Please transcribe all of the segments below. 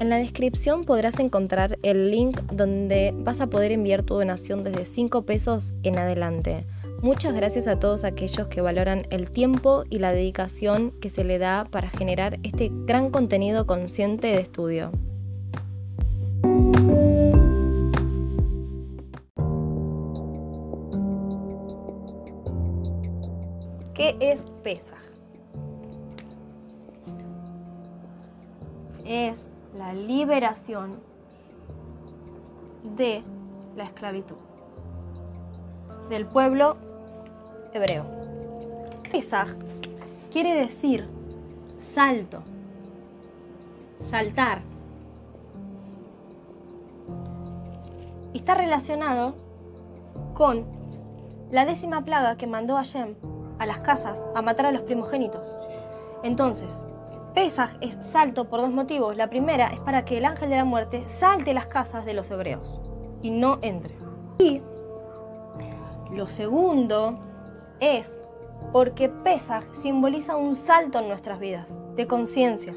En la descripción podrás encontrar el link donde vas a poder enviar tu donación desde 5 pesos en adelante. Muchas gracias a todos aquellos que valoran el tiempo y la dedicación que se le da para generar este gran contenido consciente de estudio. ¿Qué es Pesaj? Es la liberación de la esclavitud del pueblo hebreo. Pesaj quiere decir salto, saltar. Está relacionado con la décima plaga que mandó Hashem a las casas a matar a los primogénitos. Entonces, Pesaj es salto por dos motivos. La primera es para que el ángel de la muerte salte las casas de los hebreos y no entre. Y lo segundo es porque Pesaj simboliza un salto en nuestras vidas de conciencia.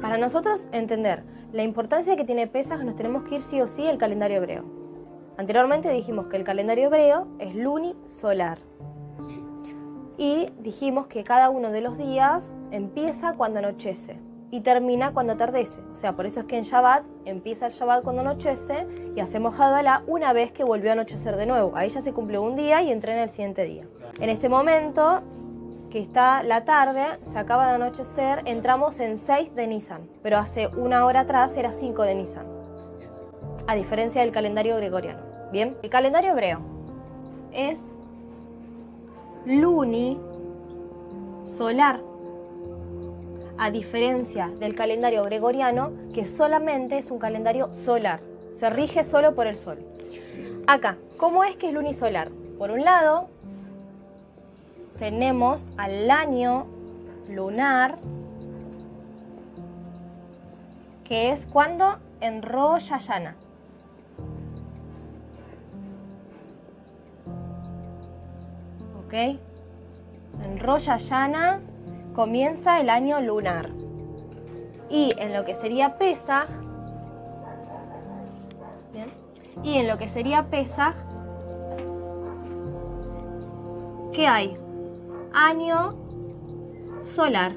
Para nosotros entender la importancia que tiene Pesaj, nos tenemos que ir sí o sí al calendario hebreo. Anteriormente dijimos que el calendario hebreo es lunisolar y dijimos que cada uno de los días empieza cuando anochece y termina cuando atardece. O sea, por eso es que en Shabbat empieza el Shabbat cuando anochece y hacemos Hadalá una vez que volvió a anochecer de nuevo. Ahí ya se cumplió un día y entré en el siguiente día. En este momento, que está la tarde, se acaba de anochecer, entramos en 6 de Nisan, pero hace una hora atrás era 5 de Nisan. A diferencia del calendario gregoriano. Bien, el calendario hebreo es luni solar, a diferencia del calendario gregoriano, que solamente es un calendario solar, se rige solo por el sol. Acá, ¿cómo es que es lunisolar? Por un lado, tenemos al año lunar, que es cuando en Rosh. ¿Ok? En Rosh Hashanah comienza el año lunar. Y en lo que sería Pesaj, y en lo que sería Pesaj, ¿qué hay? Año solar.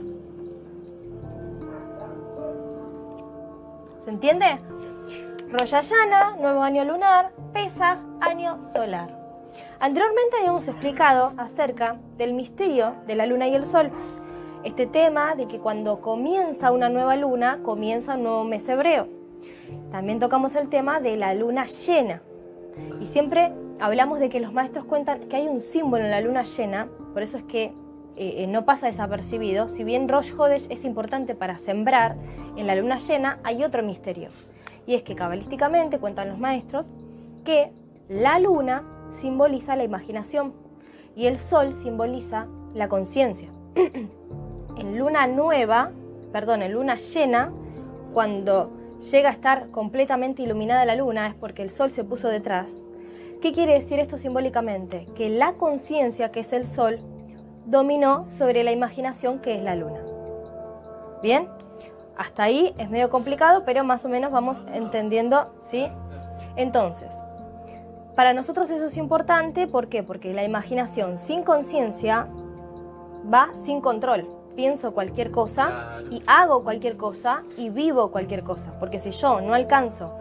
¿Se entiende? Rosh Hashanah, nuevo año lunar, Pesaj, año solar. Anteriormente habíamos explicado acerca del misterio de la luna y el sol. Este tema de que cuando comienza una nueva luna, comienza un nuevo mes hebreo. También tocamos el tema de la luna llena. Y siempre hablamos de que los maestros cuentan que hay un símbolo en la luna llena, por eso es que eh, eh, no pasa desapercibido. Si bien Rosh Hodesh es importante para sembrar, en la luna llena hay otro misterio. Y es que cabalísticamente cuentan los maestros que la luna simboliza la imaginación y el sol simboliza la conciencia. en luna nueva, perdón, en luna llena, cuando llega a estar completamente iluminada la luna es porque el sol se puso detrás. ¿Qué quiere decir esto simbólicamente? Que la conciencia, que es el sol, dominó sobre la imaginación, que es la luna. ¿Bien? Hasta ahí es medio complicado, pero más o menos vamos entendiendo, ¿sí? Entonces, para nosotros eso es importante, ¿por qué? Porque la imaginación sin conciencia va sin control. Pienso cualquier cosa y hago cualquier cosa y vivo cualquier cosa. Porque si yo no alcanzo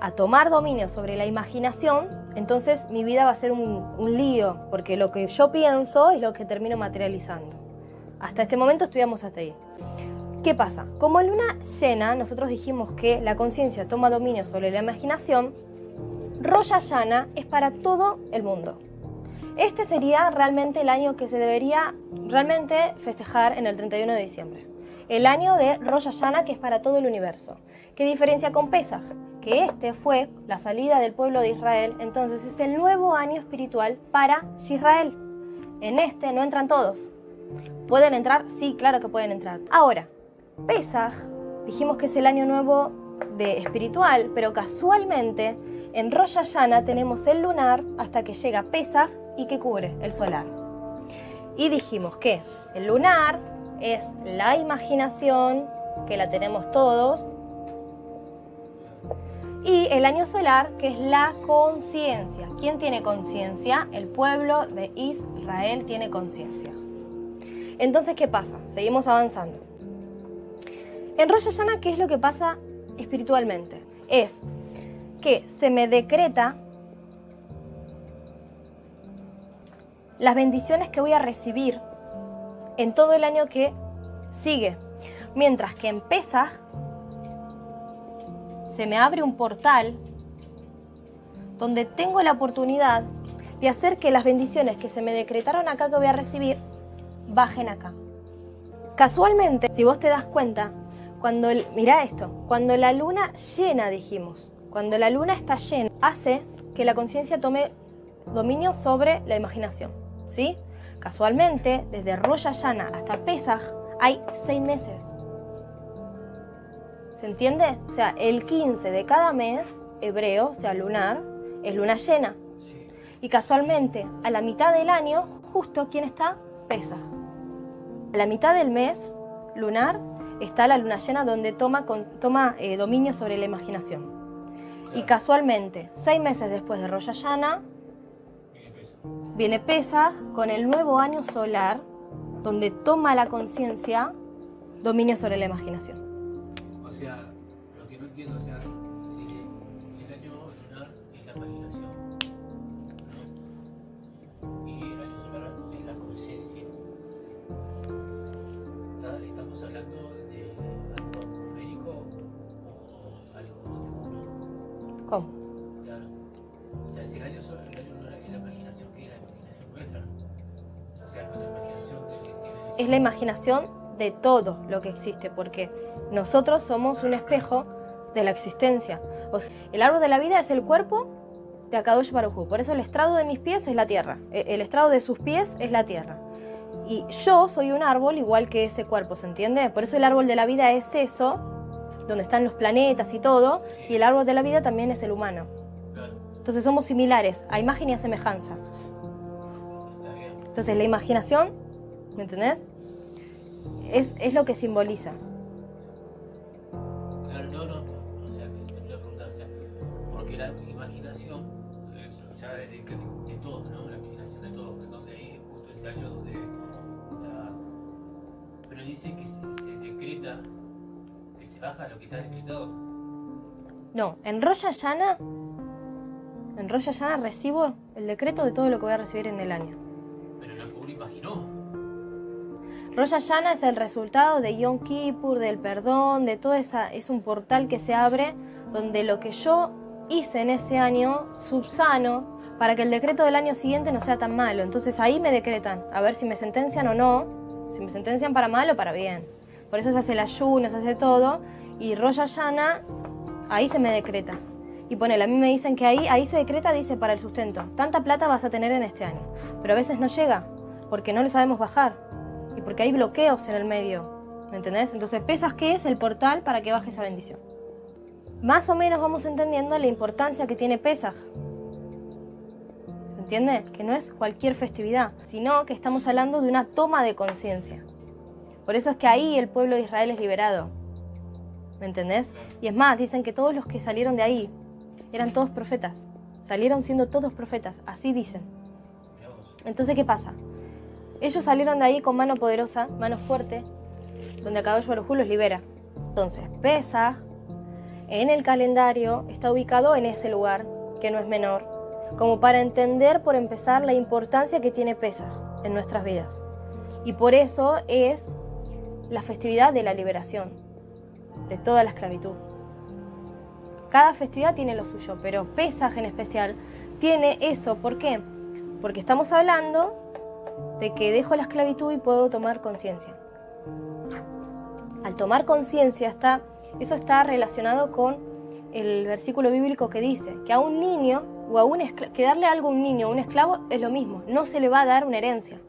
a tomar dominio sobre la imaginación, entonces mi vida va a ser un, un lío, porque lo que yo pienso es lo que termino materializando. Hasta este momento estudiamos hasta ahí. ¿Qué pasa? Como en luna llena, nosotros dijimos que la conciencia toma dominio sobre la imaginación, Rosh Hashanah es para todo el mundo. Este sería realmente el año que se debería realmente festejar en el 31 de diciembre. El año de Rosh Hashanah que es para todo el universo. ¿Qué diferencia con Pesach? Que este fue la salida del pueblo de Israel, entonces es el nuevo año espiritual para Israel. En este no entran todos. ¿Pueden entrar? Sí, claro que pueden entrar. Ahora, Pesach, dijimos que es el año nuevo de espiritual, pero casualmente en Rosh tenemos el lunar hasta que llega Pesach y que cubre el solar. Y dijimos que el lunar es la imaginación, que la tenemos todos, y el año solar, que es la conciencia. ¿Quién tiene conciencia? El pueblo de Israel tiene conciencia. Entonces, ¿qué pasa? Seguimos avanzando. En Rosh Hashanah, ¿qué es lo que pasa espiritualmente? Es que se me decreta las bendiciones que voy a recibir en todo el año que sigue. Mientras que en Pesach se me abre un portal donde tengo la oportunidad de hacer que las bendiciones que se me decretaron acá que voy a recibir bajen acá. Casualmente, si vos te das cuenta, cuando mira esto, cuando la luna llena dijimos, cuando la luna está llena, hace que la conciencia tome dominio sobre la imaginación, ¿sí? Casualmente, desde Rosh Hashanah hasta Pesach hay seis meses. ¿Se entiende? O sea, el 15 de cada mes hebreo, o sea, lunar, es luna llena. Y casualmente, a la mitad del año, justo ¿quién está? Pesa. A la mitad del mes lunar está la luna llena donde toma, toma eh, dominio sobre la imaginación. Y casualmente, seis meses después de Rosh Hashanah, viene Pesach con el nuevo año solar, donde toma la conciencia dominio sobre la imaginación. O sea, lo que no entiendo, o sea, ¿Cómo? Claro. O sea, si el año, solar, el año lunar es la imaginación, ¿qué es la imaginación nuestra? O sea, nuestra imaginación de que tiene... Es la imaginación de todo lo que existe, porque nosotros somos un espejo de la existencia. O sea, el árbol de la vida es el cuerpo de Akadosh Baruj Por eso el estrado de mis pies es la tierra. E, el estrado de sus pies es la tierra. Y yo soy un árbol igual que ese cuerpo, ¿se entiende? Por eso el árbol de la vida es eso, donde están los planetas y todo, y el árbol de la vida también es el humano. Entonces somos similares, a imagen y a semejanza. Entonces la imaginación, ¿me entendés? es, lo que simboliza. Claro, no, no, o sea, te, te preguntar, o sea, porque la imaginación, o sea, de, de, todos, ¿no? La imaginación de todos, donde ahí justo ese año donde está... Pero dice que se, decreta, baja lo que está decretado. No, en Rosh Hashanah, en Rosh Hashanah recibo el decreto de todo lo que voy a recibir en el año. Pero lo que uno imaginó. Rosh Hashanah es el resultado de Yom Kippur, del perdón, de todo esa, es un portal que se abre donde lo que yo hice en ese año subsano para que el decreto del año siguiente no sea tan malo. Entonces ahí me decretan, a ver si me sentencian o no, si me sentencian para mal o para bien. Por eso se hace el ayuno, se hace todo, y Rosh Hashanah, ahí se me decreta. Y ponele, a mí me dicen que ahí, ahí se decreta, dice, para el sustento. Tanta plata vas a tener en este año. Pero a veces no llega, porque no lo sabemos bajar y porque hay bloqueos en el medio, ¿me entendés? Entonces, pesas que es el portal para que baje esa bendición. Más o menos vamos entendiendo la importancia que tiene Pesaj. ¿Se entiende? Que no es cualquier festividad, sino que estamos hablando de una toma de conciencia. Por eso es que ahí el pueblo de Israel es liberado. ¿Me entendés? Y es más, dicen que todos los que salieron de ahí eran todos profetas. Salieron siendo todos profetas, así dicen. Entonces, ¿qué pasa? Ellos salieron de ahí con mano poderosa, mano fuerte, donde Akadosh Baruj los libera. Entonces, Pesach en el calendario está ubicado en ese lugar, que no es menor, como para entender por empezar la importancia que tiene Pesach en nuestras vidas. Y por eso es la festividad de la liberación de toda la esclavitud. Cada festividad tiene lo suyo, pero Pesach en especial tiene eso. ¿Por qué? Porque estamos hablando de que dejo la esclavitud y puedo tomar conciencia. Al tomar conciencia está, eso está relacionado con el versículo bíblico que dice que a un niño o a un que darle algo a un niño o un esclavo es lo mismo, no se le va a dar una herencia,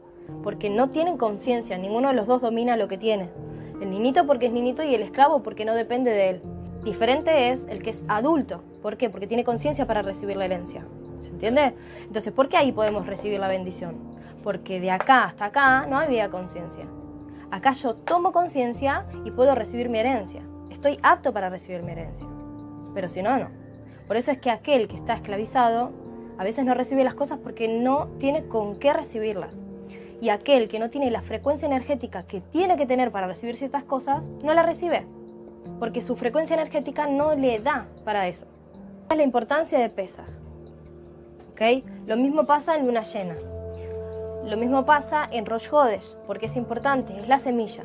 porque no tienen conciencia, ninguno de los dos domina lo que tiene. El niñito porque es niñito y el esclavo porque no depende de él. Diferente es el que es adulto. ¿Por qué? Porque tiene conciencia para recibir la herencia. ¿Se entiende? Entonces, ¿por qué ahí podemos recibir la bendición? porque de acá hasta acá no había conciencia. Acá yo tomo conciencia y puedo recibir mi herencia. Estoy apto para recibir mi herencia. Pero si no, no. Por eso es que aquel que está esclavizado a veces no recibe las cosas porque no tiene con qué recibirlas. Y aquel que no tiene la frecuencia energética que tiene que tener para recibir ciertas cosas, no la recibe. Porque su frecuencia energética no le da para eso. Es la importancia de Pesaj. ¿Okay? Lo mismo pasa en luna llena. Lo mismo pasa en Rosh Hodesh, porque es importante, es la semilla.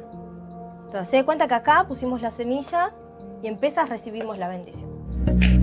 Entonces, se da cuenta que acá pusimos la semilla y en Pesaj recibimos la bendición.